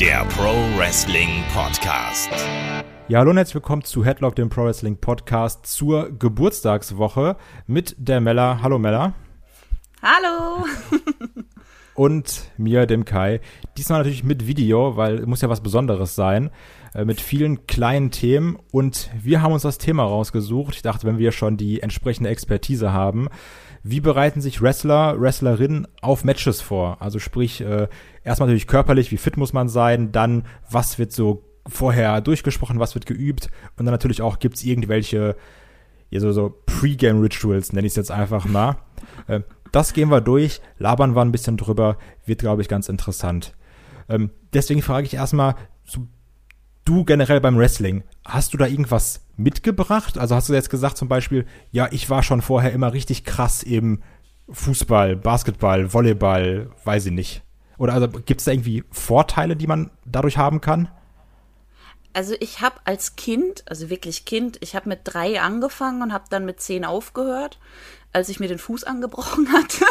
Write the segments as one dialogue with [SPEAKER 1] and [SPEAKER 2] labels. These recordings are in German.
[SPEAKER 1] der Pro Wrestling Podcast.
[SPEAKER 2] Ja, hallo und herzlich willkommen zu Headlock, dem Pro Wrestling Podcast zur Geburtstagswoche mit der Mella. Hallo Mella.
[SPEAKER 3] Hallo.
[SPEAKER 2] und mir, dem Kai. Diesmal natürlich mit Video, weil es muss ja was Besonderes sein, äh, mit vielen kleinen Themen. Und wir haben uns das Thema rausgesucht. Ich dachte, wenn wir schon die entsprechende Expertise haben, wie bereiten sich Wrestler, Wrestlerinnen auf Matches vor? Also sprich, äh, erstmal natürlich körperlich, wie fit muss man sein, dann was wird so vorher durchgesprochen, was wird geübt und dann natürlich auch gibt's irgendwelche ja, so, so Pre-Game-Rituals, nenne ich es jetzt einfach mal. Äh, das gehen wir durch, labern wir ein bisschen drüber, wird, glaube ich, ganz interessant. Ähm, deswegen frage ich erstmal, so, du generell beim Wrestling, hast du da irgendwas mitgebracht? Also hast du jetzt gesagt zum Beispiel, ja, ich war schon vorher immer richtig krass im Fußball, Basketball, Volleyball, weiß ich nicht. Oder also gibt es da irgendwie Vorteile, die man dadurch haben kann?
[SPEAKER 3] Also ich habe als Kind, also wirklich Kind, ich habe mit drei angefangen und habe dann mit zehn aufgehört, als ich mir den Fuß angebrochen hatte.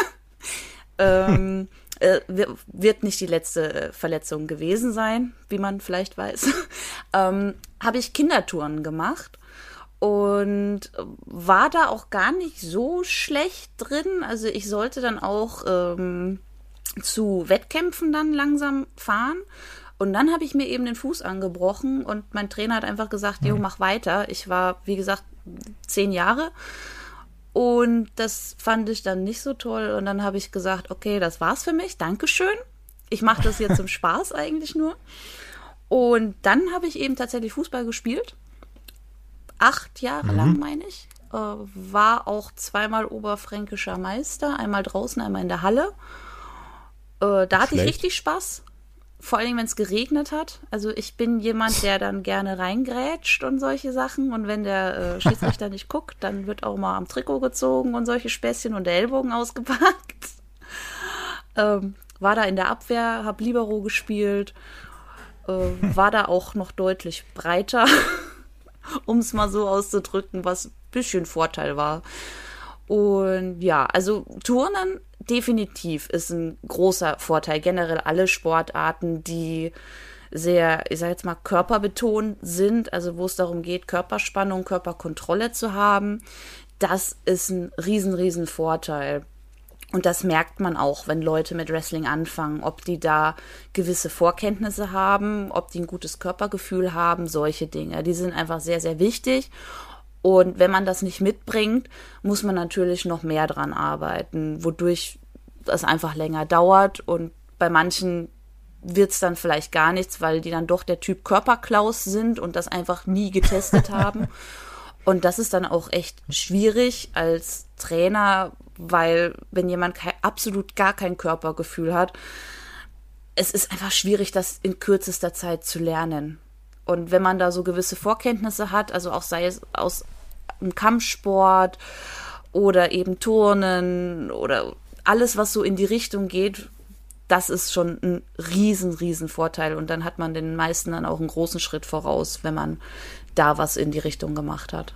[SPEAKER 3] ähm, äh, wird nicht die letzte äh, Verletzung gewesen sein, wie man vielleicht weiß. ähm, habe ich Kindertouren gemacht und war da auch gar nicht so schlecht drin. Also ich sollte dann auch ähm, zu Wettkämpfen dann langsam fahren. Und dann habe ich mir eben den Fuß angebrochen und mein Trainer hat einfach gesagt, jo, mhm. mach weiter. Ich war, wie gesagt, zehn Jahre. Und das fand ich dann nicht so toll. Und dann habe ich gesagt, okay, das war's für mich. Dankeschön. Ich mache das jetzt zum Spaß eigentlich nur. Und dann habe ich eben tatsächlich Fußball gespielt. Acht Jahre mhm. lang, meine ich. Äh, war auch zweimal oberfränkischer Meister. Einmal draußen, einmal in der Halle. Äh, da hatte Schlecht. ich richtig Spaß. Vor allem, wenn es geregnet hat. Also ich bin jemand, der dann gerne reingrätscht und solche Sachen. Und wenn der äh, Schiedsrichter nicht guckt, dann wird auch mal am Trikot gezogen und solche Späßchen und der Ellbogen ausgepackt. Ähm, war da in der Abwehr, hab Libero gespielt. Äh, war da auch noch deutlich breiter, um es mal so auszudrücken, was ein bisschen Vorteil war. Und ja, also Turnen definitiv ist ein großer Vorteil. Generell alle Sportarten, die sehr, ich sag jetzt mal, körperbetont sind, also wo es darum geht, Körperspannung, Körperkontrolle zu haben, das ist ein riesen, riesen Vorteil. Und das merkt man auch, wenn Leute mit Wrestling anfangen, ob die da gewisse Vorkenntnisse haben, ob die ein gutes Körpergefühl haben, solche Dinge. Die sind einfach sehr, sehr wichtig. Und wenn man das nicht mitbringt, muss man natürlich noch mehr dran arbeiten, wodurch das einfach länger dauert. Und bei manchen wird es dann vielleicht gar nichts, weil die dann doch der Typ Körperklaus sind und das einfach nie getestet haben. Und das ist dann auch echt schwierig als Trainer, weil wenn jemand kein, absolut gar kein Körpergefühl hat, es ist einfach schwierig, das in kürzester Zeit zu lernen. Und wenn man da so gewisse Vorkenntnisse hat, also auch sei es aus im Kampfsport oder eben Turnen oder alles, was so in die Richtung geht, das ist schon ein riesen, riesen Vorteil. Und dann hat man den meisten dann auch einen großen Schritt voraus, wenn man da was in die Richtung gemacht hat.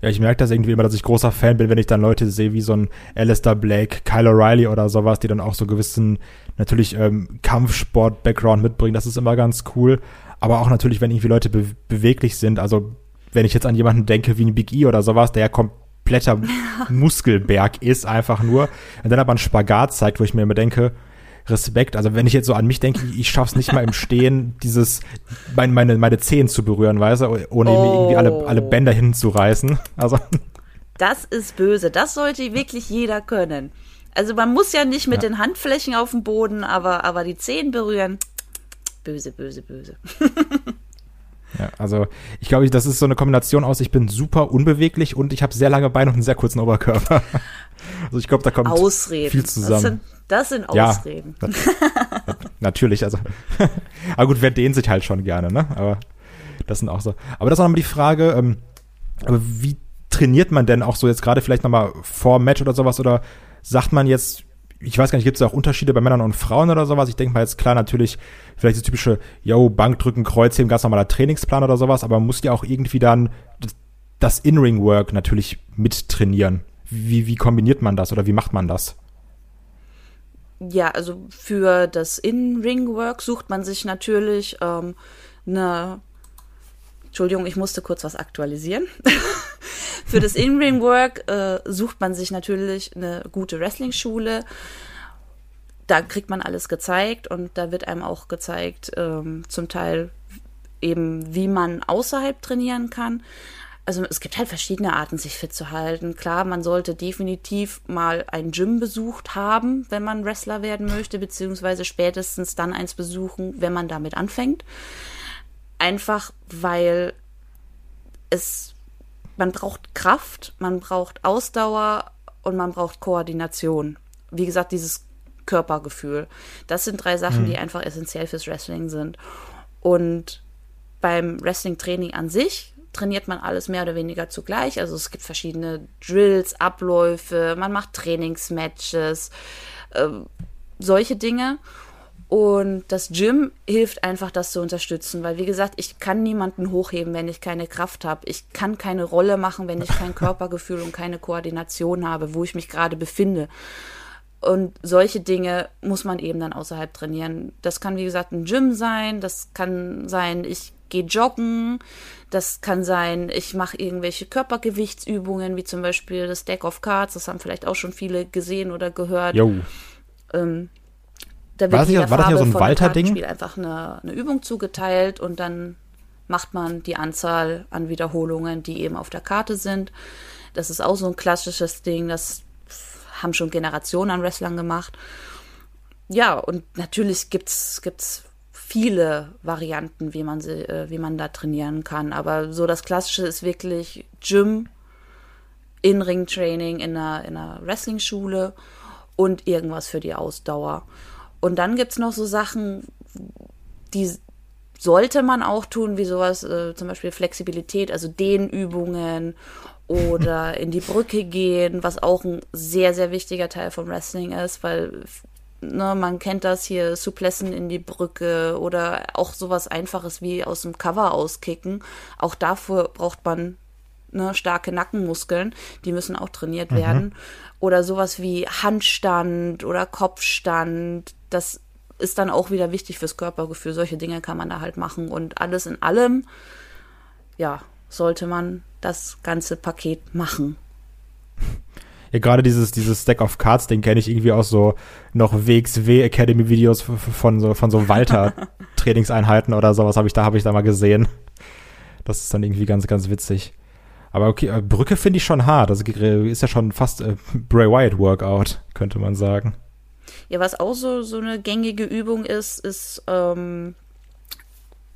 [SPEAKER 2] Ja, ich merke das irgendwie immer, dass ich großer Fan bin, wenn ich dann Leute sehe wie so ein Alistair Blake, Kyle O'Reilly oder sowas, die dann auch so gewissen, natürlich ähm, Kampfsport-Background mitbringen. Das ist immer ganz cool. Aber auch natürlich, wenn irgendwie Leute be beweglich sind. Also wenn ich jetzt an jemanden denke wie ein Big E oder sowas, der ja kompletter Muskelberg ist, einfach nur, und dann aber einen Spagat zeigt, wo ich mir immer denke, Respekt. Also wenn ich jetzt so an mich denke, ich schaff's nicht mal im Stehen, dieses meine meine, meine Zehen zu berühren, weißt du, ohne oh. mir irgendwie alle, alle Bänder hinzureißen. Also
[SPEAKER 3] das ist böse. Das sollte wirklich jeder können. Also man muss ja nicht mit ja. den Handflächen auf dem Boden, aber aber die Zehen berühren. Böse, böse, böse.
[SPEAKER 2] Ja, also ich glaube, das ist so eine Kombination aus, ich bin super unbeweglich und ich habe sehr lange Beine und einen sehr kurzen Oberkörper. Also ich glaube, da kommt
[SPEAKER 3] Ausreden.
[SPEAKER 2] viel zusammen.
[SPEAKER 3] Das sind, das sind Ausreden.
[SPEAKER 2] Ja, natürlich, also. aber gut, wer dehnt sich halt schon gerne, ne? Aber das sind auch so. Aber das ist auch nochmal die Frage, ähm, aber wie trainiert man denn auch so jetzt gerade vielleicht nochmal vor Match oder sowas oder sagt man jetzt, ich weiß gar nicht, gibt es auch Unterschiede bei Männern und Frauen oder sowas? Ich denke mal jetzt klar natürlich vielleicht das typische, yo, Bankdrücken, Kreuzheben, ganz normaler Trainingsplan oder sowas, aber man muss ja auch irgendwie dann das In-Ring-Work natürlich mittrainieren. Wie, wie kombiniert man das oder wie macht man das?
[SPEAKER 3] ja, also für das In-Ring-Work sucht man sich natürlich ähm, eine. Entschuldigung, ich musste kurz was aktualisieren. für das In-Ring-Work äh, sucht man sich natürlich eine gute Wrestling-Schule. Da kriegt man alles gezeigt und da wird einem auch gezeigt, ähm, zum Teil eben, wie man außerhalb trainieren kann also es gibt halt verschiedene Arten, sich fit zu halten. Klar, man sollte definitiv mal ein Gym besucht haben, wenn man Wrestler werden möchte, beziehungsweise spätestens dann eins besuchen, wenn man damit anfängt. Einfach weil es, man braucht Kraft, man braucht Ausdauer und man braucht Koordination. Wie gesagt, dieses Körpergefühl. Das sind drei Sachen, mhm. die einfach essentiell fürs Wrestling sind. Und beim Wrestling-Training an sich trainiert man alles mehr oder weniger zugleich. Also es gibt verschiedene Drills, Abläufe, man macht Trainingsmatches, äh, solche Dinge. Und das Gym hilft einfach, das zu unterstützen, weil wie gesagt, ich kann niemanden hochheben, wenn ich keine Kraft habe. Ich kann keine Rolle machen, wenn ich kein Körpergefühl und keine Koordination habe, wo ich mich gerade befinde. Und solche Dinge muss man eben dann außerhalb trainieren. Das kann, wie gesagt, ein Gym sein, das kann sein, ich gehe joggen, das kann sein, ich mache irgendwelche Körpergewichtsübungen, wie zum Beispiel das Deck of Cards, das haben vielleicht auch schon viele gesehen oder gehört. Jo. Ähm, da wird war hier, war das hier so ein Walter-Ding? einfach eine, eine Übung zugeteilt und dann macht man die Anzahl an Wiederholungen, die eben auf der Karte sind. Das ist auch so ein klassisches Ding, das haben schon Generationen an Wrestlern gemacht. Ja, und natürlich gibt's gibt's viele Varianten, wie man sie, äh, wie man da trainieren kann. Aber so das Klassische ist wirklich Gym, In-Ring-Training in einer, in einer Wrestling-Schule und irgendwas für die Ausdauer. Und dann gibt es noch so Sachen, die sollte man auch tun, wie sowas, äh, zum Beispiel Flexibilität, also Dehnübungen oder in die Brücke gehen, was auch ein sehr, sehr wichtiger Teil vom Wrestling ist, weil ne, man kennt das hier, Suplessen in die Brücke oder auch sowas Einfaches wie aus dem Cover auskicken. Auch dafür braucht man ne, starke Nackenmuskeln, die müssen auch trainiert mhm. werden. Oder sowas wie Handstand oder Kopfstand, das ist dann auch wieder wichtig fürs Körpergefühl. Solche Dinge kann man da halt machen. Und alles in allem, ja, sollte man das ganze Paket machen.
[SPEAKER 2] Ja, gerade dieses, dieses Stack of Cards, den kenne ich irgendwie aus so noch WXW Academy Videos von so, von so Walter Trainingseinheiten oder sowas habe ich da, habe ich da mal gesehen. Das ist dann irgendwie ganz, ganz witzig. Aber okay, äh, Brücke finde ich schon hart. Das ist ja schon fast äh, Bray Wyatt Workout, könnte man sagen.
[SPEAKER 3] Ja, was auch so, so eine gängige Übung ist, ist ähm,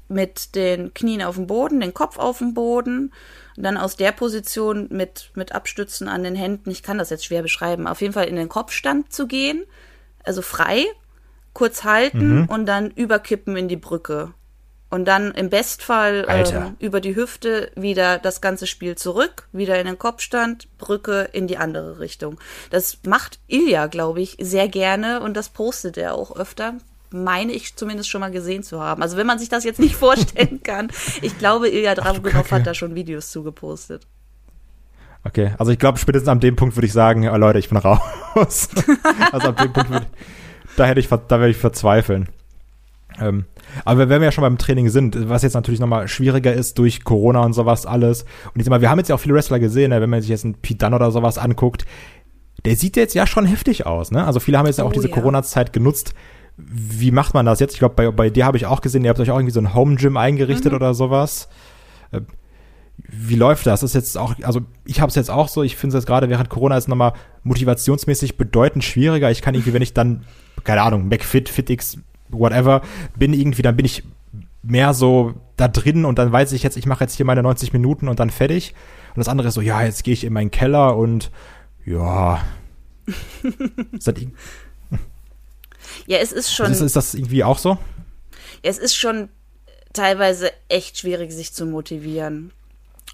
[SPEAKER 3] mit den Knien auf dem Boden, den Kopf auf dem Boden und dann aus der Position mit, mit Abstützen an den Händen, ich kann das jetzt schwer beschreiben, auf jeden Fall in den Kopfstand zu gehen, also frei, kurz halten mhm. und dann überkippen in die Brücke. Und dann im Bestfall ähm, über die Hüfte wieder das ganze Spiel zurück, wieder in den Kopfstand, Brücke in die andere Richtung. Das macht Ilja, glaube ich, sehr gerne und das postet er auch öfter meine ich zumindest schon mal gesehen zu haben. Also wenn man sich das jetzt nicht vorstellen kann, ich glaube, Ilya Dragunov hat da schon Videos zugepostet.
[SPEAKER 2] Okay, also ich glaube, spätestens an dem Punkt würde ich sagen, oh Leute, ich bin raus. also an dem Punkt würde da hätte ich, da werde ich verzweifeln. Ähm, aber wenn wir ja schon beim Training sind, was jetzt natürlich nochmal schwieriger ist durch Corona und sowas alles. Und ich sag mal, wir haben jetzt ja auch viele Wrestler gesehen, ne, wenn man sich jetzt einen Pete Dunne oder sowas anguckt, der sieht jetzt ja schon heftig aus, ne? Also viele haben jetzt ja auch oh, diese ja. Corona-Zeit genutzt, wie macht man das jetzt? Ich glaube, bei, bei dir habe ich auch gesehen, ihr habt euch auch irgendwie so ein Home Gym eingerichtet mhm. oder sowas. Äh, wie läuft das? das ist jetzt auch, also ich habe es jetzt auch so, ich finde es jetzt gerade während Corona ist nochmal motivationsmäßig bedeutend schwieriger. Ich kann irgendwie, wenn ich dann, keine Ahnung, McFit, FitX, whatever, bin irgendwie, dann bin ich mehr so da drin und dann weiß ich jetzt, ich mache jetzt hier meine 90 Minuten und dann fertig. Und das andere ist so, ja, jetzt gehe ich in meinen Keller und ja. ist das
[SPEAKER 3] ja, es ist schon.
[SPEAKER 2] Ist, ist das irgendwie auch so?
[SPEAKER 3] Ja, es ist schon teilweise echt schwierig, sich zu motivieren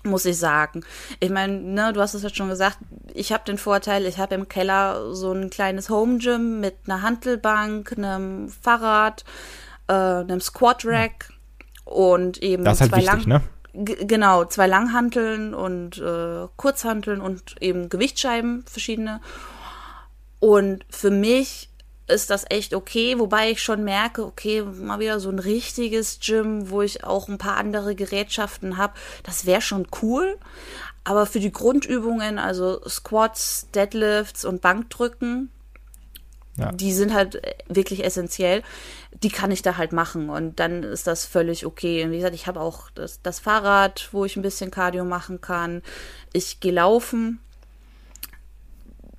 [SPEAKER 3] muss ich sagen. Ich meine, ne, du hast es jetzt schon gesagt, ich habe den Vorteil, ich habe im Keller so ein kleines Home Gym mit einer Hantelbank, einem Fahrrad, äh, einem Squat Rack ja. und eben
[SPEAKER 2] das ist halt zwei wichtig, lang
[SPEAKER 3] ne? genau, zwei Langhanteln und äh, Kurzhanteln und eben Gewichtsscheiben verschiedene. Und für mich ist das echt okay, wobei ich schon merke, okay, mal wieder so ein richtiges Gym, wo ich auch ein paar andere Gerätschaften habe, das wäre schon cool. Aber für die Grundübungen, also Squats, Deadlifts und Bankdrücken, ja. die sind halt wirklich essentiell. Die kann ich da halt machen und dann ist das völlig okay. Und wie gesagt, ich habe auch das, das Fahrrad, wo ich ein bisschen Cardio machen kann. Ich gehe laufen,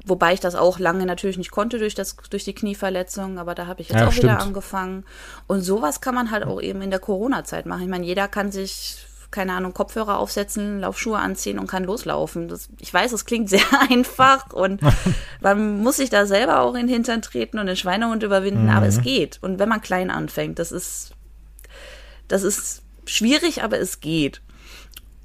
[SPEAKER 3] Wobei ich das auch lange natürlich nicht konnte durch, das, durch die Knieverletzung, aber da habe ich jetzt ja, auch stimmt. wieder angefangen. Und sowas kann man halt auch eben in der Corona-Zeit machen. Ich meine, jeder kann sich, keine Ahnung, Kopfhörer aufsetzen, Laufschuhe anziehen und kann loslaufen. Das, ich weiß, es klingt sehr einfach und man muss sich da selber auch in den Hintern treten und den Schweinehund überwinden, mhm. aber es geht. Und wenn man klein anfängt, das ist, das ist schwierig, aber es geht.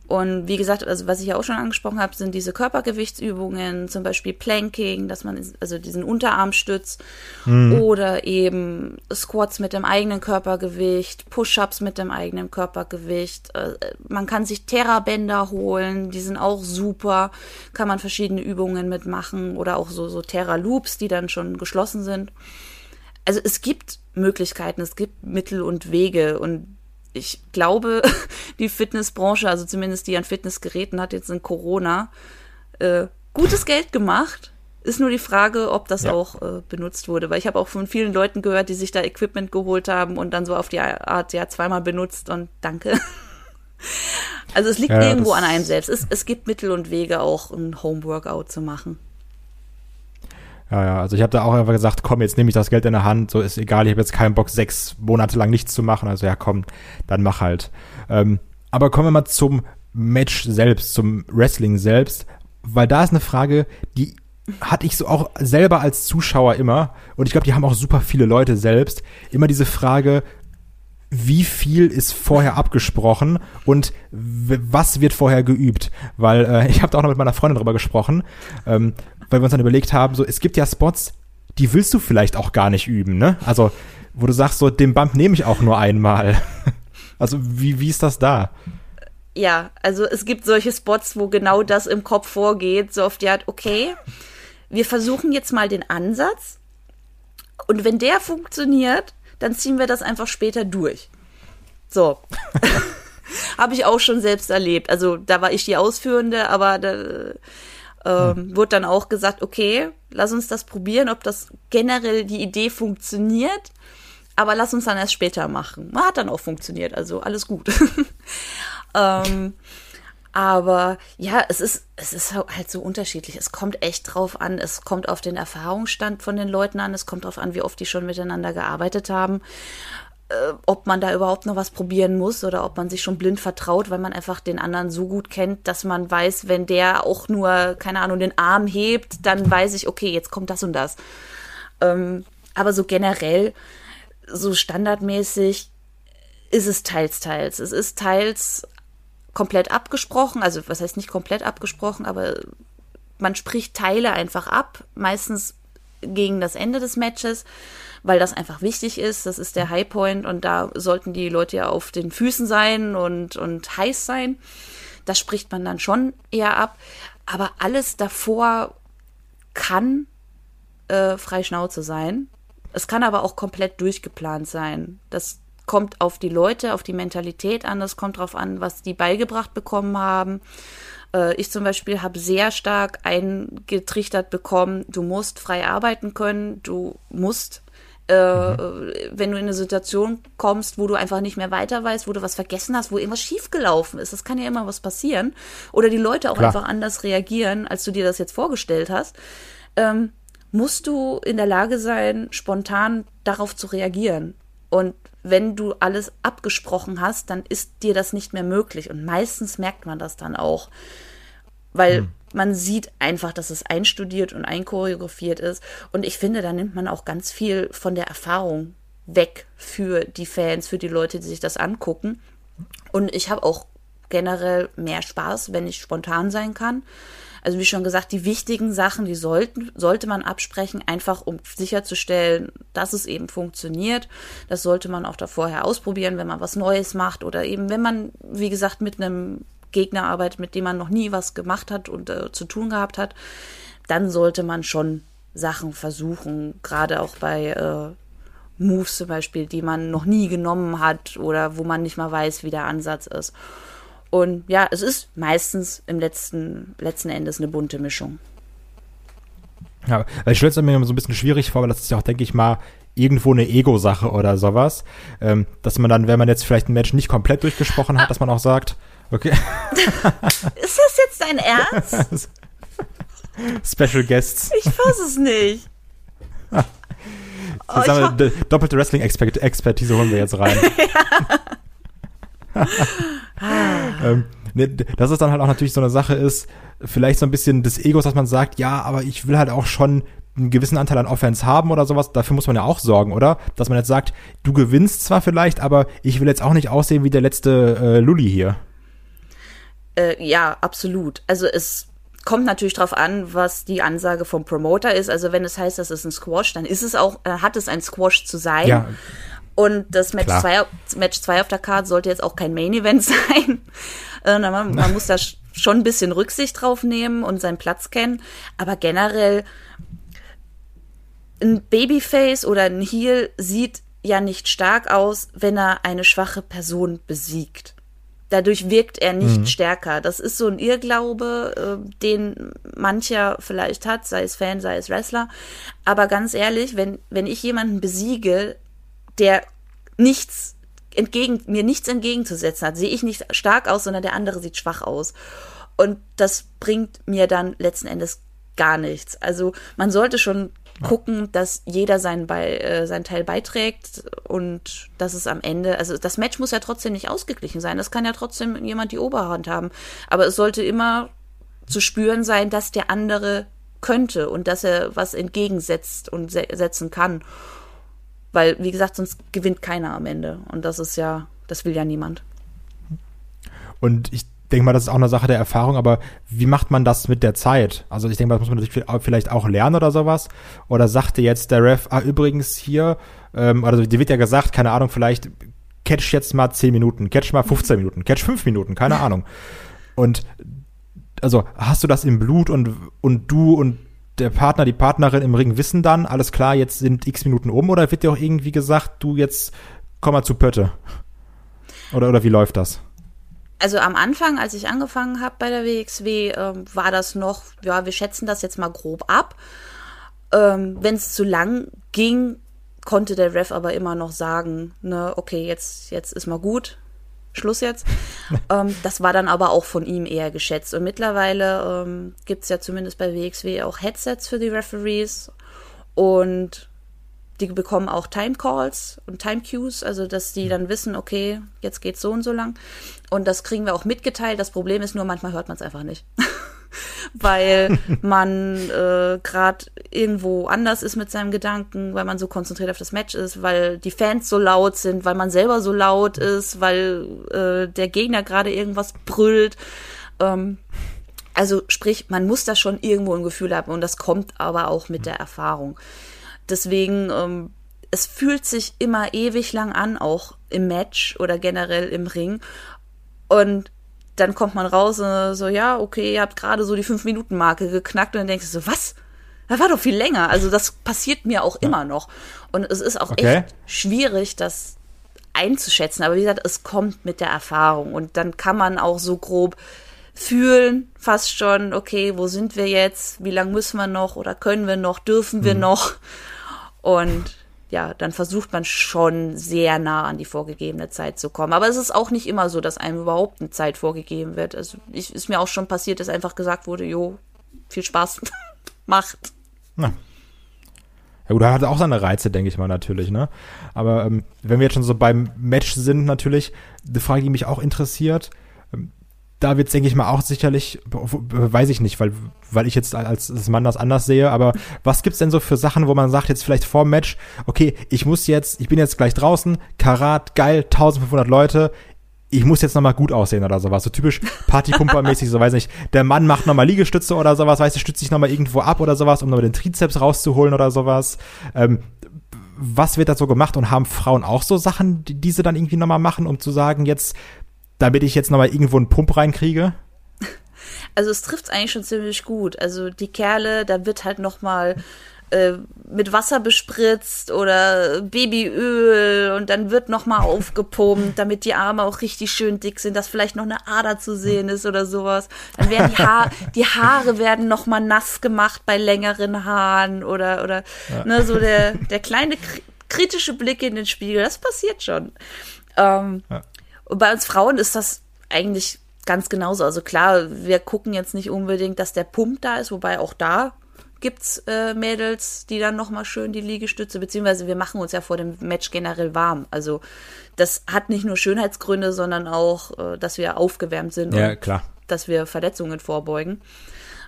[SPEAKER 3] Und wie gesagt, also was ich ja auch schon angesprochen habe, sind diese Körpergewichtsübungen, zum Beispiel Planking, dass man also diesen Unterarmstütz mhm. oder eben Squats mit dem eigenen Körpergewicht, Push-ups mit dem eigenen Körpergewicht. Äh, man kann sich Terra-Bänder holen, die sind auch super, kann man verschiedene Übungen mitmachen oder auch so, so Terra-Loops, die dann schon geschlossen sind. Also es gibt Möglichkeiten, es gibt Mittel und Wege und ich glaube, die Fitnessbranche, also zumindest die an Fitnessgeräten, hat jetzt in Corona äh, gutes Geld gemacht. Ist nur die Frage, ob das ja. auch äh, benutzt wurde, weil ich habe auch von vielen Leuten gehört, die sich da Equipment geholt haben und dann so auf die Art ja zweimal benutzt und danke. Also es liegt ja, irgendwo an einem selbst. Es, es gibt Mittel und Wege, auch ein Homeworkout zu machen.
[SPEAKER 2] Ja, ja, also ich habe da auch einfach gesagt, komm, jetzt nehme ich das Geld in der Hand, so ist egal, ich habe jetzt keinen Bock, sechs Monate lang nichts zu machen, also ja, komm, dann mach halt. Ähm, aber kommen wir mal zum Match selbst, zum Wrestling selbst, weil da ist eine Frage, die hatte ich so auch selber als Zuschauer immer, und ich glaube, die haben auch super viele Leute selbst, immer diese Frage, wie viel ist vorher abgesprochen und was wird vorher geübt? Weil äh, ich habe da auch noch mit meiner Freundin drüber gesprochen. Ähm, weil wir uns dann überlegt haben, so, es gibt ja Spots, die willst du vielleicht auch gar nicht üben, ne? Also, wo du sagst, so, den Bump nehme ich auch nur einmal. also, wie, wie ist das da?
[SPEAKER 3] Ja, also es gibt solche Spots, wo genau das im Kopf vorgeht, so auf die Art, okay, wir versuchen jetzt mal den Ansatz und wenn der funktioniert, dann ziehen wir das einfach später durch. So. Habe ich auch schon selbst erlebt. Also da war ich die Ausführende, aber da, ähm, hm. wurde dann auch gesagt, okay, lass uns das probieren, ob das generell die Idee funktioniert, aber lass uns dann erst später machen. Hat dann auch funktioniert, also alles gut. ähm, aber ja, es ist, es ist halt so unterschiedlich. Es kommt echt drauf an. Es kommt auf den Erfahrungsstand von den Leuten an. Es kommt drauf an, wie oft die schon miteinander gearbeitet haben äh, ob man da überhaupt noch was probieren muss oder ob man sich schon blind vertraut, weil man einfach den anderen so gut kennt, dass man weiß, wenn der auch nur, keine Ahnung, den Arm hebt, dann weiß ich, okay, jetzt kommt das und das. Ähm, aber so generell, so standardmäßig ist es teils, teils. Es ist teils komplett abgesprochen, also was heißt nicht komplett abgesprochen, aber man spricht Teile einfach ab, meistens gegen das Ende des Matches weil das einfach wichtig ist. Das ist der Highpoint und da sollten die Leute ja auf den Füßen sein und, und heiß sein. Das spricht man dann schon eher ab. Aber alles davor kann äh, frei Schnauze sein. Es kann aber auch komplett durchgeplant sein. Das kommt auf die Leute, auf die Mentalität an. Das kommt darauf an, was die beigebracht bekommen haben. Äh, ich zum Beispiel habe sehr stark eingetrichtert bekommen, du musst frei arbeiten können, du musst äh, mhm. wenn du in eine Situation kommst, wo du einfach nicht mehr weiter weißt, wo du was vergessen hast, wo irgendwas schiefgelaufen ist. Das kann ja immer was passieren. Oder die Leute auch Klar. einfach anders reagieren, als du dir das jetzt vorgestellt hast. Ähm, musst du in der Lage sein, spontan darauf zu reagieren. Und wenn du alles abgesprochen hast, dann ist dir das nicht mehr möglich. Und meistens merkt man das dann auch. Weil hm man sieht einfach, dass es einstudiert und einchoreografiert ist. Und ich finde, da nimmt man auch ganz viel von der Erfahrung weg für die Fans, für die Leute, die sich das angucken. Und ich habe auch generell mehr Spaß, wenn ich spontan sein kann. Also wie schon gesagt, die wichtigen Sachen, die sollten, sollte man absprechen, einfach um sicherzustellen, dass es eben funktioniert. Das sollte man auch da vorher ausprobieren, wenn man was Neues macht oder eben, wenn man, wie gesagt, mit einem Gegner arbeitet, mit dem man noch nie was gemacht hat und äh, zu tun gehabt hat, dann sollte man schon Sachen versuchen, gerade auch bei äh, Moves zum Beispiel, die man noch nie genommen hat oder wo man nicht mal weiß, wie der Ansatz ist. Und ja, es ist meistens im letzten, letzten Endes eine bunte Mischung.
[SPEAKER 2] Ja, weil ich stelle es mir immer so ein bisschen schwierig vor, weil das ist ja auch, denke ich mal, irgendwo eine Ego-Sache oder sowas. Ähm, dass man dann, wenn man jetzt vielleicht ein Match nicht komplett durchgesprochen hat, dass man auch sagt, okay.
[SPEAKER 3] ist das jetzt dein Ernst?
[SPEAKER 2] Special Guests.
[SPEAKER 3] Ich fasse es nicht.
[SPEAKER 2] oh, wir, doppelte Wrestling-Expertise holen wir jetzt rein. ähm, ne, dass es dann halt auch natürlich so eine Sache ist, vielleicht so ein bisschen des Egos, dass man sagt, ja, aber ich will halt auch schon einen gewissen Anteil an Offense haben oder sowas, dafür muss man ja auch sorgen, oder? Dass man jetzt sagt, du gewinnst zwar vielleicht, aber ich will jetzt auch nicht aussehen wie der letzte äh, Lulli hier.
[SPEAKER 3] Äh, ja, absolut. Also es kommt natürlich drauf an, was die Ansage vom Promoter ist. Also wenn es heißt, das ist ein Squash, dann ist es auch, dann hat es ein Squash zu sein. Ja. Und das Match 2 Match zwei auf der Karte sollte jetzt auch kein Main Event sein. Äh, man, man muss da schon ein bisschen Rücksicht drauf nehmen und seinen Platz kennen. Aber generell ein Babyface oder ein Heel sieht ja nicht stark aus, wenn er eine schwache Person besiegt. Dadurch wirkt er nicht mhm. stärker. Das ist so ein Irrglaube, äh, den mancher vielleicht hat, sei es Fan, sei es Wrestler. Aber ganz ehrlich, wenn, wenn ich jemanden besiege, der nichts entgegen, mir nichts entgegenzusetzen hat, sehe ich nicht stark aus, sondern der andere sieht schwach aus. Und das bringt mir dann letzten Endes gar nichts. Also man sollte schon gucken, dass jeder seinen, Be äh, seinen Teil beiträgt und dass es am Ende, also das Match muss ja trotzdem nicht ausgeglichen sein. Es kann ja trotzdem jemand die Oberhand haben. Aber es sollte immer zu spüren sein, dass der andere könnte und dass er was entgegensetzt und se setzen kann. Weil, wie gesagt, sonst gewinnt keiner am Ende. Und das ist ja, das will ja niemand.
[SPEAKER 2] Und ich denke mal, das ist auch eine Sache der Erfahrung, aber wie macht man das mit der Zeit? Also ich denke mal, das muss man natürlich vielleicht auch lernen oder sowas. Oder sagte jetzt der Ref, ah, übrigens hier, ähm, also dir wird ja gesagt, keine Ahnung, vielleicht catch jetzt mal 10 Minuten, catch mal 15 Minuten, catch 5 Minuten, keine Ahnung. Und also hast du das im Blut und, und du und der Partner, die Partnerin im Ring wissen dann, alles klar, jetzt sind x Minuten um oder wird dir auch irgendwie gesagt, du jetzt komm mal zu Pötte? Oder, oder wie läuft das?
[SPEAKER 3] Also am Anfang, als ich angefangen habe bei der WXW, ähm, war das noch, ja, wir schätzen das jetzt mal grob ab. Ähm, Wenn es zu lang ging, konnte der Ref aber immer noch sagen, ne, okay, jetzt, jetzt ist mal gut, Schluss jetzt. ähm, das war dann aber auch von ihm eher geschätzt. Und mittlerweile ähm, gibt es ja zumindest bei WXW auch Headsets für die Referees. Und die bekommen auch Time Calls und Time Cues, also dass die dann wissen, okay, jetzt geht's so und so lang. Und das kriegen wir auch mitgeteilt. Das Problem ist nur, manchmal hört man es einfach nicht. weil man äh, gerade irgendwo anders ist mit seinem Gedanken, weil man so konzentriert auf das Match ist, weil die Fans so laut sind, weil man selber so laut ist, weil äh, der Gegner gerade irgendwas brüllt. Ähm, also sprich, man muss da schon irgendwo ein Gefühl haben und das kommt aber auch mit der Erfahrung. Deswegen, ähm, es fühlt sich immer ewig lang an, auch im Match oder generell im Ring. Und dann kommt man raus und so, ja, okay, ihr habt gerade so die Fünf-Minuten-Marke geknackt und dann denkst du so, was? Das war doch viel länger. Also das passiert mir auch ja. immer noch. Und es ist auch okay. echt schwierig, das einzuschätzen. Aber wie gesagt, es kommt mit der Erfahrung. Und dann kann man auch so grob fühlen, fast schon, okay, wo sind wir jetzt? Wie lange müssen wir noch? Oder können wir noch? Dürfen wir mhm. noch? Und ja, dann versucht man schon sehr nah an die vorgegebene Zeit zu kommen. Aber es ist auch nicht immer so, dass einem überhaupt eine Zeit vorgegeben wird. Also ich, ist mir auch schon passiert, dass einfach gesagt wurde, jo, viel Spaß, macht. Na.
[SPEAKER 2] Ja gut, er hat auch seine Reize, denke ich mal natürlich, ne? Aber ähm, wenn wir jetzt schon so beim Match sind, natürlich, eine Frage, die mich auch interessiert, ähm, da wird es, denke ich mal, auch sicherlich, weiß ich nicht, weil, weil ich jetzt als, als Mann das anders sehe, aber was gibt's denn so für Sachen, wo man sagt, jetzt vielleicht vor dem Match, okay, ich muss jetzt, ich bin jetzt gleich draußen, Karat, geil, 1500 Leute, ich muss jetzt nochmal gut aussehen oder sowas, so typisch Partypumper-mäßig, so weiß nicht, der Mann macht nochmal Liegestütze oder sowas, weißt du, stützt sich nochmal irgendwo ab oder sowas, um nochmal den Trizeps rauszuholen oder sowas. Ähm, was wird da so gemacht und haben Frauen auch so Sachen, die, die sie dann irgendwie nochmal machen, um zu sagen, jetzt damit ich jetzt nochmal irgendwo einen Pump reinkriege?
[SPEAKER 3] Also es trifft eigentlich schon ziemlich gut. Also die Kerle, da wird halt nochmal äh, mit Wasser bespritzt oder Babyöl und dann wird nochmal aufgepumpt, damit die Arme auch richtig schön dick sind, dass vielleicht noch eine Ader zu sehen ist oder sowas. Dann werden die, ha die Haare werden nochmal nass gemacht bei längeren Haaren oder, oder ja. ne, so der, der kleine kritische Blick in den Spiegel, das passiert schon. Ähm, ja. Und bei uns Frauen ist das eigentlich ganz genauso. Also klar, wir gucken jetzt nicht unbedingt, dass der Pump da ist, wobei auch da gibt's äh, Mädels, die dann nochmal schön die Liegestütze, beziehungsweise wir machen uns ja vor dem Match generell warm. Also das hat nicht nur Schönheitsgründe, sondern auch, äh, dass wir aufgewärmt sind
[SPEAKER 2] ja, klar.
[SPEAKER 3] dass wir Verletzungen vorbeugen.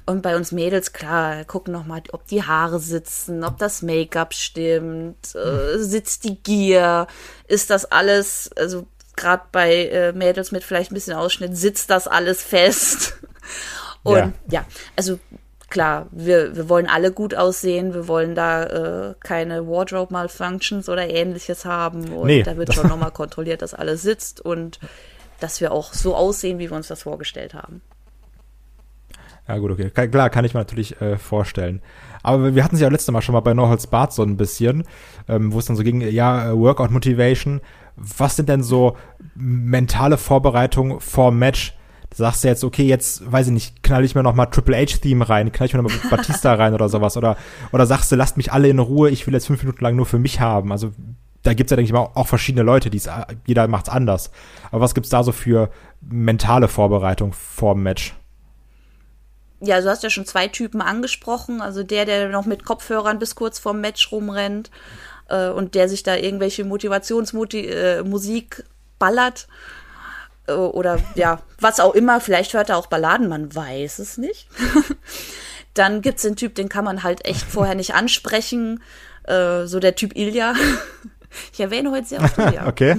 [SPEAKER 3] Und bei uns Mädels, klar, gucken nochmal, ob die Haare sitzen, ob das Make-up stimmt, äh, sitzt die Gier, ist das alles, also gerade bei äh, Mädels mit vielleicht ein bisschen Ausschnitt, sitzt das alles fest. Und ja, ja also klar, wir, wir wollen alle gut aussehen, wir wollen da äh, keine Wardrobe-Malfunctions oder ähnliches haben. Und nee. da wird schon nochmal kontrolliert, dass alles sitzt und dass wir auch so aussehen, wie wir uns das vorgestellt haben.
[SPEAKER 2] Ja, gut, okay. Klar, kann ich mir natürlich äh, vorstellen. Aber wir hatten es ja letztes Mal schon mal bei No Holds Bart so ein bisschen, ähm, wo es dann so ging, ja, äh, Workout Motivation. Was sind denn so mentale Vorbereitungen vor Match? sagst du jetzt, okay, jetzt, weiß ich nicht, knall ich mir noch mal Triple H-Theme rein, knall ich mir noch mal Batista rein oder sowas. Oder, oder sagst du, lasst mich alle in Ruhe, ich will jetzt fünf Minuten lang nur für mich haben. Also da gibt's ja, denke ich mal, auch verschiedene Leute, die jeder macht's anders. Aber was gibt's da so für mentale Vorbereitung vor dem Match?
[SPEAKER 3] Ja, du hast ja schon zwei Typen angesprochen. Also der, der noch mit Kopfhörern bis kurz vorm Match rumrennt äh, und der sich da irgendwelche Motivationsmusik äh, ballert äh, oder ja, was auch immer, vielleicht hört er auch Balladen, man weiß es nicht. Dann gibt's den Typ, den kann man halt echt vorher nicht ansprechen, äh, so der Typ Ilja. Ich erwähne heute sehr oft Ilja.
[SPEAKER 2] okay.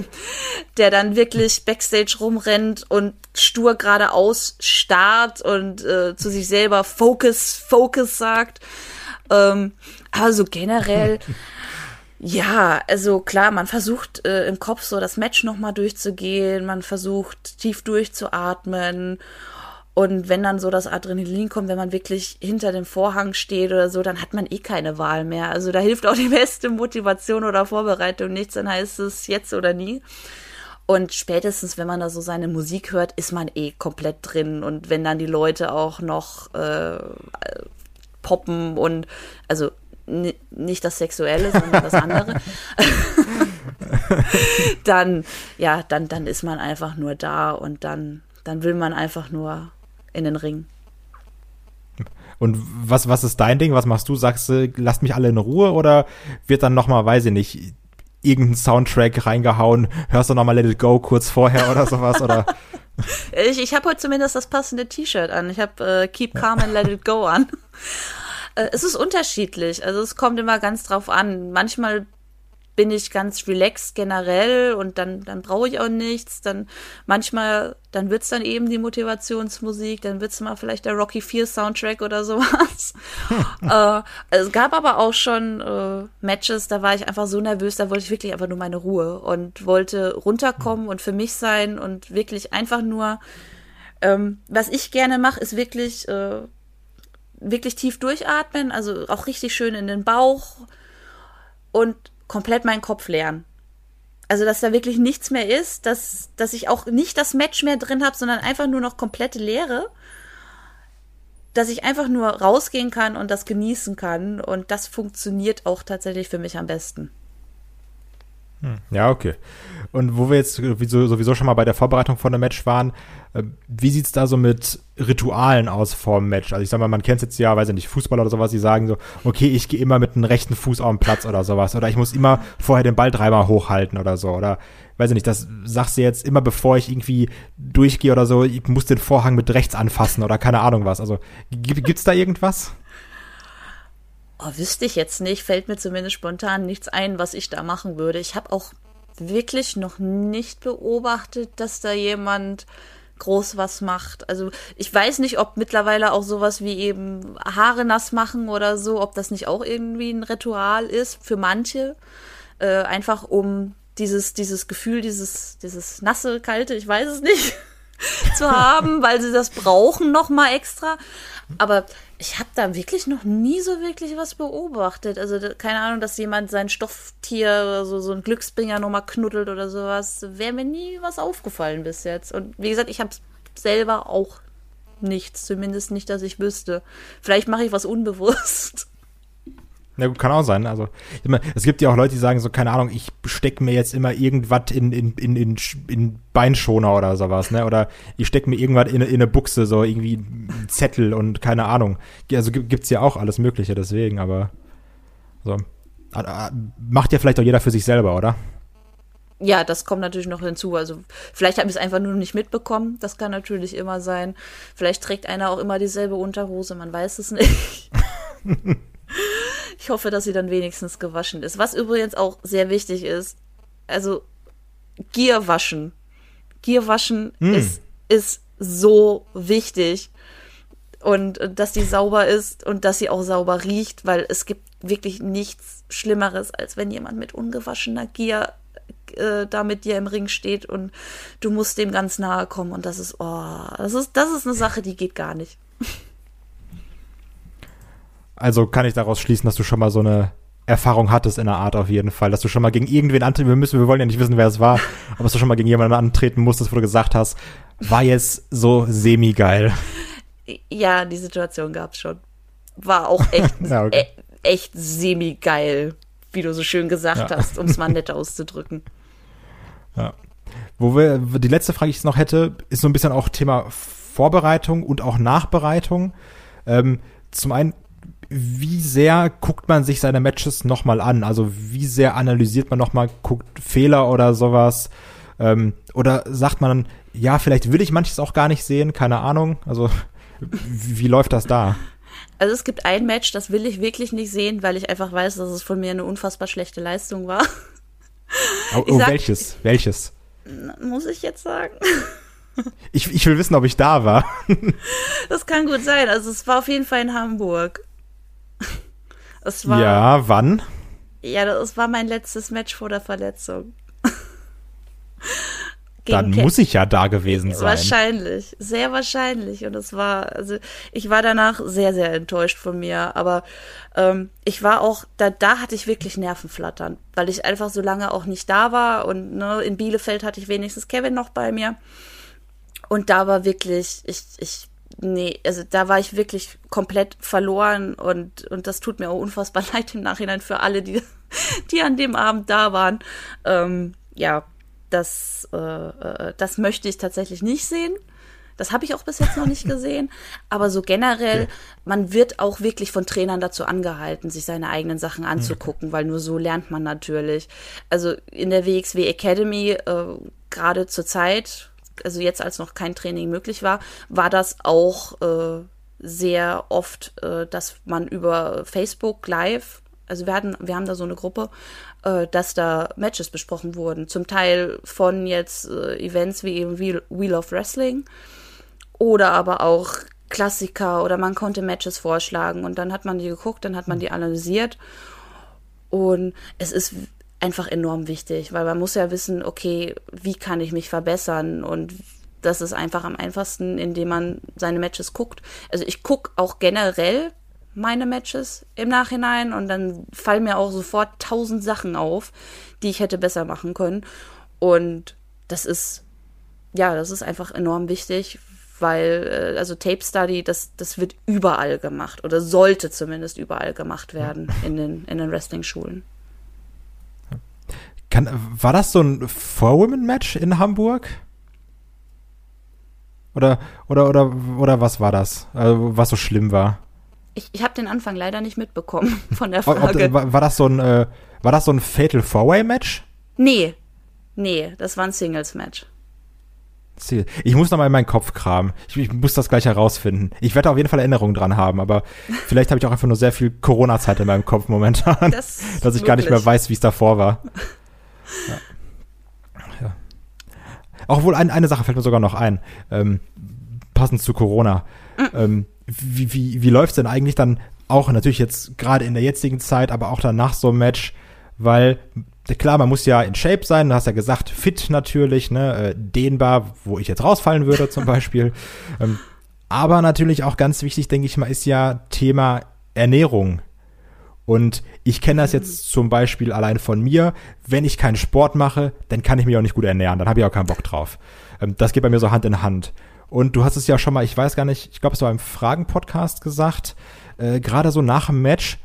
[SPEAKER 3] Der dann wirklich Backstage rumrennt und stur geradeaus starrt und äh, zu sich selber Focus, Focus sagt. Ähm, aber so generell Ja, also klar, man versucht äh, im Kopf so das Match nochmal durchzugehen, man versucht tief durchzuatmen. Und wenn dann so das Adrenalin kommt, wenn man wirklich hinter dem Vorhang steht oder so, dann hat man eh keine Wahl mehr. Also da hilft auch die beste Motivation oder Vorbereitung nichts, dann heißt es jetzt oder nie. Und spätestens, wenn man da so seine Musik hört, ist man eh komplett drin. Und wenn dann die Leute auch noch äh, poppen und also nicht das Sexuelle, sondern das andere, dann, ja, dann, dann ist man einfach nur da und dann, dann will man einfach nur in den Ring.
[SPEAKER 2] Und was, was ist dein Ding? Was machst du? Sagst du, lasst mich alle in Ruhe oder wird dann nochmal, weiß ich nicht, irgendein Soundtrack reingehauen? Hörst du nochmal Let It Go kurz vorher oder sowas? oder?
[SPEAKER 3] Ich, ich habe heute zumindest das passende T-Shirt an. Ich habe äh, Keep Calm and Let It Go an. Äh, es ist unterschiedlich. Also es kommt immer ganz drauf an. Manchmal bin ich ganz relaxed generell und dann, dann brauche ich auch nichts. Dann manchmal, dann wird's dann eben die Motivationsmusik, dann wird's mal vielleicht der Rocky 4 Soundtrack oder sowas. äh, es gab aber auch schon äh, Matches, da war ich einfach so nervös, da wollte ich wirklich einfach nur meine Ruhe und wollte runterkommen und für mich sein und wirklich einfach nur, ähm, was ich gerne mache, ist wirklich äh, wirklich tief durchatmen, also auch richtig schön in den Bauch und komplett meinen Kopf leeren. Also, dass da wirklich nichts mehr ist, dass, dass ich auch nicht das Match mehr drin habe, sondern einfach nur noch komplette Leere. Dass ich einfach nur rausgehen kann und das genießen kann. Und das funktioniert auch tatsächlich für mich am besten.
[SPEAKER 2] Hm, ja, okay. Und wo wir jetzt sowieso schon mal bei der Vorbereitung von einem Match waren, äh, wie sieht's da so mit Ritualen aus vor dem Match? Also ich sag mal, man kennt jetzt ja, weiß ich nicht, Fußballer oder sowas, die sagen so, okay, ich gehe immer mit dem rechten Fuß auf den Platz oder sowas. Oder ich muss immer vorher den Ball dreimal hochhalten oder so. Oder weiß ich nicht, das sagst du jetzt immer, bevor ich irgendwie durchgehe oder so, ich muss den Vorhang mit rechts anfassen oder keine Ahnung was. Also gibt's da irgendwas?
[SPEAKER 3] Oh, wüsste ich jetzt nicht, fällt mir zumindest spontan nichts ein, was ich da machen würde. Ich habe auch wirklich noch nicht beobachtet, dass da jemand groß was macht. Also ich weiß nicht, ob mittlerweile auch sowas wie eben Haare nass machen oder so, ob das nicht auch irgendwie ein Ritual ist für manche. Äh, einfach um dieses, dieses Gefühl, dieses, dieses nasse, kalte, ich weiß es nicht, zu haben, weil sie das brauchen noch mal extra. Aber ich habe da wirklich noch nie so wirklich was beobachtet. Also keine Ahnung, dass jemand sein Stofftier oder so, so ein Glücksbringer noch mal knuddelt oder sowas. Wäre mir nie was aufgefallen bis jetzt. Und wie gesagt, ich habe selber auch nichts. Zumindest nicht, dass ich wüsste. Vielleicht mache ich was unbewusst.
[SPEAKER 2] Na gut, kann auch sein. Also, meine, es gibt ja auch Leute, die sagen so, keine Ahnung, ich stecke mir jetzt immer irgendwas in, in, in, in, in Beinschoner oder sowas, ne? Oder ich stecke mir irgendwas in, in eine Buchse, so irgendwie einen Zettel und keine Ahnung. Also gibt's ja auch alles Mögliche, deswegen, aber so. Macht ja vielleicht auch jeder für sich selber, oder?
[SPEAKER 3] Ja, das kommt natürlich noch hinzu. Also vielleicht habe ich es einfach nur nicht mitbekommen. Das kann natürlich immer sein. Vielleicht trägt einer auch immer dieselbe Unterhose, man weiß es nicht. Ich hoffe, dass sie dann wenigstens gewaschen ist. Was übrigens auch sehr wichtig ist, also Gier waschen. Gier waschen hm. ist, ist so wichtig. Und dass die sauber ist und dass sie auch sauber riecht, weil es gibt wirklich nichts Schlimmeres, als wenn jemand mit ungewaschener Gier äh, da mit dir im Ring steht und du musst dem ganz nahe kommen und das ist, oh, das ist, das ist eine Sache, die geht gar nicht.
[SPEAKER 2] Also kann ich daraus schließen, dass du schon mal so eine Erfahrung hattest in der Art auf jeden Fall, dass du schon mal gegen irgendwen antreten wir müssen, wir wollen ja nicht wissen, wer es war, aber dass du schon mal gegen jemanden antreten musstest, wo du gesagt hast, war jetzt so semi-geil.
[SPEAKER 3] Ja, die Situation gab's schon. War auch echt, ja, okay. e echt semi-geil, wie du so schön gesagt ja. hast, um es mal nett auszudrücken.
[SPEAKER 2] Ja. Wo wir, die letzte Frage, die ich noch hätte, ist so ein bisschen auch Thema Vorbereitung und auch Nachbereitung. Ähm, zum einen, wie sehr guckt man sich seine Matches nochmal an? Also wie sehr analysiert man nochmal, guckt Fehler oder sowas? Ähm, oder sagt man, ja, vielleicht will ich manches auch gar nicht sehen, keine Ahnung. Also wie, wie läuft das da?
[SPEAKER 3] Also es gibt ein Match, das will ich wirklich nicht sehen, weil ich einfach weiß, dass es von mir eine unfassbar schlechte Leistung war.
[SPEAKER 2] Oh, oh sag, welches? Welches?
[SPEAKER 3] Muss ich jetzt sagen?
[SPEAKER 2] Ich, ich will wissen, ob ich da war.
[SPEAKER 3] Das kann gut sein. Also es war auf jeden Fall in Hamburg.
[SPEAKER 2] Es war, ja, wann?
[SPEAKER 3] Ja, das war mein letztes Match vor der Verletzung.
[SPEAKER 2] Dann Ken muss ich ja da gewesen sein.
[SPEAKER 3] Wahrscheinlich, sehr wahrscheinlich. Und es war, also ich war danach sehr, sehr enttäuscht von mir. Aber ähm, ich war auch, da, da hatte ich wirklich Nervenflattern, weil ich einfach so lange auch nicht da war. Und ne, in Bielefeld hatte ich wenigstens Kevin noch bei mir. Und da war wirklich, ich, ich nee, also da war ich wirklich komplett verloren und, und das tut mir auch unfassbar leid im Nachhinein für alle, die, die an dem Abend da waren. Ähm, ja, das, äh, äh das möchte ich tatsächlich nicht sehen. Das habe ich auch bis jetzt noch nicht gesehen. Aber so generell, okay. man wird auch wirklich von Trainern dazu angehalten, sich seine eigenen Sachen anzugucken, okay. weil nur so lernt man natürlich. Also in der WXW Academy, äh, gerade zur Zeit, also jetzt als noch kein Training möglich war, war das auch äh, sehr oft, äh, dass man über Facebook Live, also wir hatten, wir haben da so eine Gruppe, äh, dass da Matches besprochen wurden. Zum Teil von jetzt äh, Events wie eben Wheel of Wrestling oder aber auch Klassiker oder man konnte Matches vorschlagen und dann hat man die geguckt, dann hat man die analysiert und es ist einfach enorm wichtig, weil man muss ja wissen, okay, wie kann ich mich verbessern und das ist einfach am einfachsten, indem man seine Matches guckt. Also ich gucke auch generell meine Matches im Nachhinein und dann fallen mir auch sofort tausend Sachen auf, die ich hätte besser machen können. Und das ist, ja, das ist einfach enorm wichtig, weil, äh, also Tape Study, das, das wird überall gemacht oder sollte zumindest überall gemacht werden in den, in den Wrestling-Schulen.
[SPEAKER 2] Kann, war das so ein Four-Women-Match in Hamburg? Oder, oder, oder, oder was war das? Also, was so schlimm war?
[SPEAKER 3] Ich, ich habe den Anfang leider nicht mitbekommen von der Frage.
[SPEAKER 2] Ob, war, war, das so ein, äh, war das so ein Fatal Four-Way-Match?
[SPEAKER 3] Nee. Nee, das war ein Singles-Match.
[SPEAKER 2] Ich muss noch mal in meinen Kopf kramen. Ich, ich, muss das gleich herausfinden. Ich werde auf jeden Fall Erinnerungen dran haben, aber vielleicht habe ich auch einfach nur sehr viel Corona-Zeit in meinem Kopf momentan, das dass ich möglich. gar nicht mehr weiß, wie es davor war. Ja. ja. Auch wohl ein, eine Sache fällt mir sogar noch ein, ähm, passend zu Corona. Mhm. Ähm, wie wie, wie läuft es denn eigentlich dann auch natürlich jetzt gerade in der jetzigen Zeit, aber auch dann nach so einem Match weil klar, man muss ja in Shape sein, du hast ja gesagt, fit natürlich, ne, äh, dehnbar, wo ich jetzt rausfallen würde zum Beispiel. Ähm, aber natürlich auch ganz wichtig, denke ich mal, ist ja Thema Ernährung. Und ich kenne das jetzt zum Beispiel allein von mir. Wenn ich keinen Sport mache, dann kann ich mich auch nicht gut ernähren. Dann habe ich auch keinen Bock drauf. Ähm, das geht bei mir so Hand in Hand. Und du hast es ja schon mal, ich weiß gar nicht, ich glaube, es war im Fragen-Podcast gesagt, äh, gerade so nach dem Match,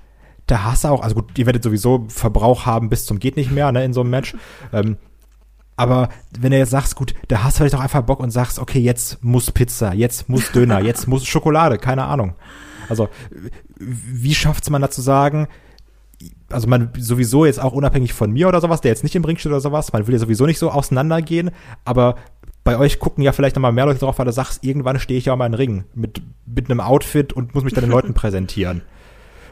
[SPEAKER 2] da hast du auch, also gut, ihr werdet sowieso Verbrauch haben bis zum geht nicht mehr, ne, in so einem Match. Ähm, aber wenn du jetzt sagst, gut, da hast du vielleicht auch einfach Bock und sagst, okay, jetzt muss Pizza, jetzt muss Döner, jetzt muss Schokolade, keine Ahnung. Also, wie schafft's man da zu sagen, also man sowieso jetzt auch unabhängig von mir oder sowas, der jetzt nicht im Ring steht oder sowas, man will ja sowieso nicht so auseinandergehen, aber bei euch gucken ja vielleicht nochmal mehr Leute drauf, weil du sagst, irgendwann stehe ich ja mal im Ring mit, mit einem Outfit und muss mich dann den Leuten präsentieren.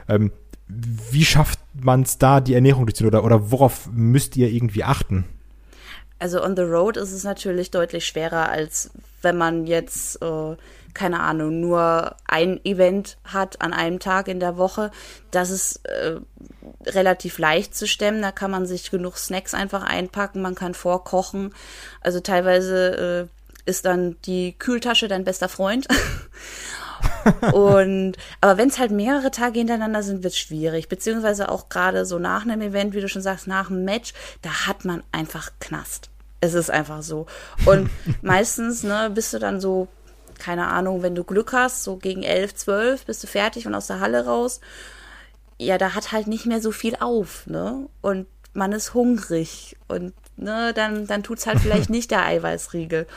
[SPEAKER 2] Ähm, wie schafft man es da, die Ernährung durchzuziehen oder, oder worauf müsst ihr irgendwie achten?
[SPEAKER 3] Also on the road ist es natürlich deutlich schwerer, als wenn man jetzt, äh, keine Ahnung, nur ein Event hat an einem Tag in der Woche. Das ist äh, relativ leicht zu stemmen. Da kann man sich genug Snacks einfach einpacken, man kann vorkochen. Also teilweise äh, ist dann die Kühltasche dein bester Freund. und aber wenn es halt mehrere Tage hintereinander sind, wird es schwierig. Beziehungsweise auch gerade so nach einem Event, wie du schon sagst, nach einem Match, da hat man einfach Knast. Es ist einfach so. Und meistens, ne, bist du dann so, keine Ahnung, wenn du Glück hast, so gegen elf, zwölf bist du fertig und aus der Halle raus. Ja, da hat halt nicht mehr so viel auf, ne? Und man ist hungrig und ne, dann, dann tut es halt vielleicht nicht der Eiweißriegel.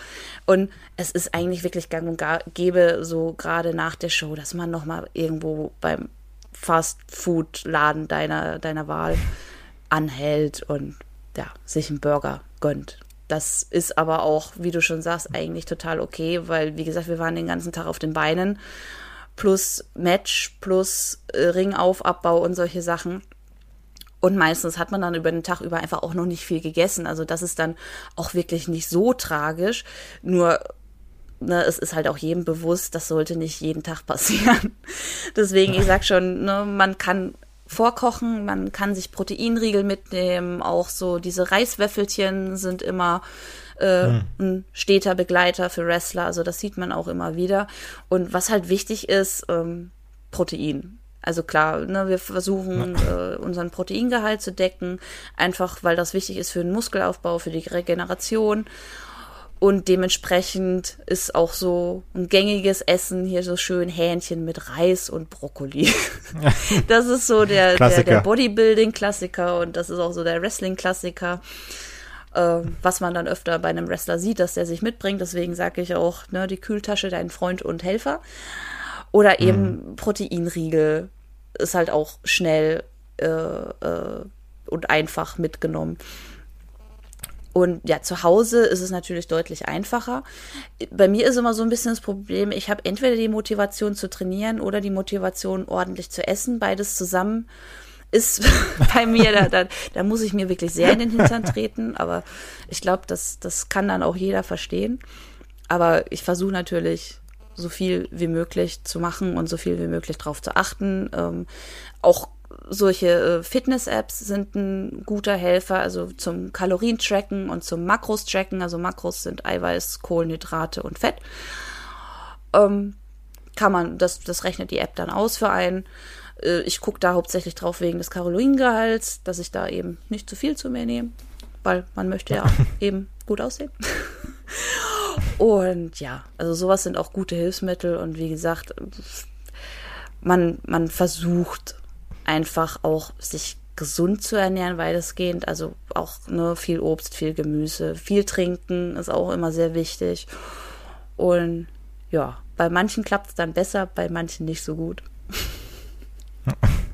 [SPEAKER 3] Und es ist eigentlich wirklich gang und gäbe, so gerade nach der Show, dass man nochmal irgendwo beim Fast-Food-Laden deiner, deiner Wahl anhält und ja, sich einen Burger gönnt. Das ist aber auch, wie du schon sagst, eigentlich total okay, weil, wie gesagt, wir waren den ganzen Tag auf den Beinen, plus Match, plus äh, Ringauf, und solche Sachen. Und meistens hat man dann über den Tag über einfach auch noch nicht viel gegessen. Also das ist dann auch wirklich nicht so tragisch. Nur ne, es ist halt auch jedem bewusst, das sollte nicht jeden Tag passieren. Deswegen, ich sag schon, ne, man kann vorkochen, man kann sich Proteinriegel mitnehmen, auch so diese Reiswäffelchen sind immer äh, mhm. ein steter Begleiter für Wrestler, also das sieht man auch immer wieder. Und was halt wichtig ist, ähm, Protein. Also klar, ne, wir versuchen äh, unseren Proteingehalt zu decken, einfach weil das wichtig ist für den Muskelaufbau, für die Regeneration. Und dementsprechend ist auch so ein gängiges Essen hier so schön Hähnchen mit Reis und Brokkoli. das ist so der, der, der Bodybuilding-Klassiker und das ist auch so der Wrestling-Klassiker. Äh, was man dann öfter bei einem Wrestler sieht, dass der sich mitbringt. Deswegen sage ich auch, ne, die Kühltasche, dein Freund und Helfer. Oder eben mhm. Proteinriegel ist halt auch schnell äh, äh, und einfach mitgenommen. Und ja, zu Hause ist es natürlich deutlich einfacher. Bei mir ist immer so ein bisschen das Problem, ich habe entweder die Motivation zu trainieren oder die Motivation ordentlich zu essen. Beides zusammen ist bei mir, da, da, da muss ich mir wirklich sehr in den Hintern treten. Aber ich glaube, das, das kann dann auch jeder verstehen. Aber ich versuche natürlich so viel wie möglich zu machen und so viel wie möglich darauf zu achten. Ähm, auch solche äh, Fitness-Apps sind ein guter Helfer, also zum Kalorientracken und zum Makros-Tracken. Also Makros sind Eiweiß, Kohlenhydrate und Fett. Ähm, kann man, das, das rechnet die App dann aus für einen. Äh, ich gucke da hauptsächlich drauf wegen des Kaloriengehalts, dass ich da eben nicht zu viel zu mir nehme, weil man möchte ja eben gut aussehen. Und ja, also sowas sind auch gute Hilfsmittel und wie gesagt, man, man versucht einfach auch sich gesund zu ernähren, weitestgehend. Also auch ne, viel Obst, viel Gemüse, viel trinken ist auch immer sehr wichtig. Und ja, bei manchen klappt es dann besser, bei manchen nicht so gut.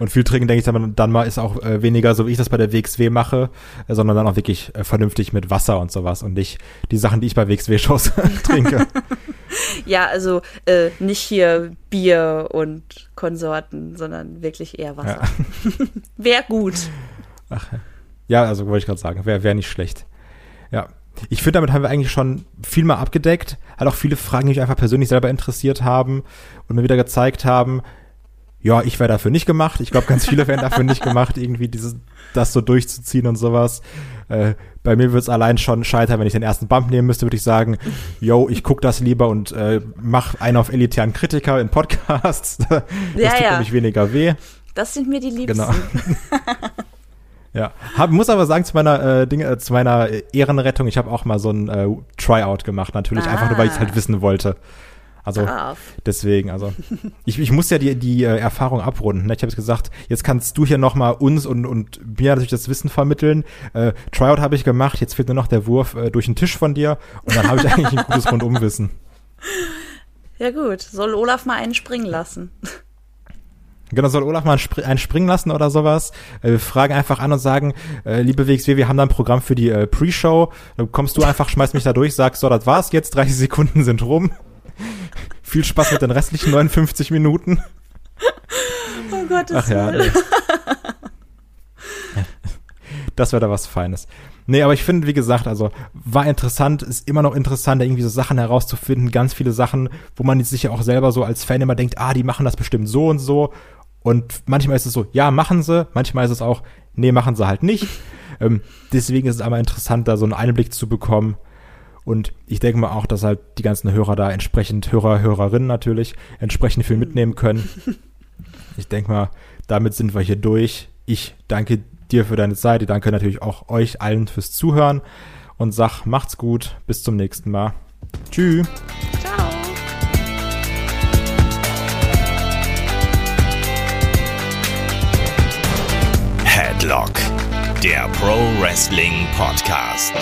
[SPEAKER 2] Und viel trinken, denke ich dann, mal, ist auch äh, weniger so, wie ich das bei der WXW mache, äh, sondern dann auch wirklich äh, vernünftig mit Wasser und sowas und nicht die Sachen, die ich bei WXW-Shows trinke.
[SPEAKER 3] ja, also äh, nicht hier Bier und Konsorten, sondern wirklich eher Wasser. Ja. Wäre gut.
[SPEAKER 2] Ach, ja, also wollte ich gerade sagen, wäre wär nicht schlecht. Ja, ich finde, damit haben wir eigentlich schon viel mal abgedeckt. Hat auch viele Fragen, die mich einfach persönlich selber interessiert haben und mir wieder gezeigt haben, ja, ich wäre dafür nicht gemacht. Ich glaube, ganz viele wären dafür nicht gemacht, irgendwie dieses, das so durchzuziehen und sowas. Äh, bei mir würde es allein schon scheitern, wenn ich den ersten Bump nehmen müsste, würde ich sagen, yo, ich guck das lieber und äh, mach einen auf elitären Kritiker in Podcasts. das
[SPEAKER 3] Ja,
[SPEAKER 2] tut
[SPEAKER 3] ja.
[SPEAKER 2] nämlich weniger weh.
[SPEAKER 3] Das sind mir die Liebsten.
[SPEAKER 2] Genau. ja, hab, muss aber sagen zu meiner äh, Ding, äh, zu meiner Ehrenrettung, ich habe auch mal so ein äh, Tryout gemacht, natürlich einfach nur, weil ich es halt
[SPEAKER 3] Ah.
[SPEAKER 2] wissen wollte. Also
[SPEAKER 3] Brav.
[SPEAKER 2] deswegen, also ich, ich muss ja die, die äh, Erfahrung abrunden. Ne? Ich habe jetzt gesagt, jetzt kannst du hier noch mal uns und, und mir natürlich das Wissen vermitteln. Äh, Tryout habe ich gemacht, jetzt fehlt nur noch der Wurf äh, durch den Tisch von dir und dann habe ich eigentlich ein gutes Rundumwissen.
[SPEAKER 3] Ja gut, soll Olaf mal einen springen lassen.
[SPEAKER 2] Genau, soll Olaf mal einen springen lassen oder sowas? Äh, wir fragen einfach an und sagen, äh, liebe WXW, wir haben da ein Programm für die äh, Pre-Show. Dann kommst du einfach, schmeißt mich da durch, sagst, so, das war's jetzt, 30 Sekunden sind rum. Viel Spaß mit den restlichen 59 Minuten.
[SPEAKER 3] Oh Gottes
[SPEAKER 2] Ach ja,
[SPEAKER 3] Willen.
[SPEAKER 2] Das wäre da was Feines. Nee, aber ich finde, wie gesagt, also war interessant, ist immer noch interessant, da irgendwie so Sachen herauszufinden, ganz viele Sachen, wo man sich ja auch selber so als Fan immer denkt, ah, die machen das bestimmt so und so. Und manchmal ist es so, ja, machen sie, manchmal ist es auch, nee, machen sie halt nicht. ähm, deswegen ist es aber interessant, da so einen Einblick zu bekommen. Und ich denke mal auch, dass halt die ganzen Hörer da entsprechend, Hörer, Hörerinnen natürlich, entsprechend viel mitnehmen können. Ich denke mal, damit sind wir hier durch. Ich danke dir für deine Zeit. Ich danke natürlich auch euch allen fürs Zuhören und sag, macht's gut. Bis zum nächsten Mal. Tschüss.
[SPEAKER 3] Ciao.
[SPEAKER 1] Headlock, der Pro Wrestling Podcast.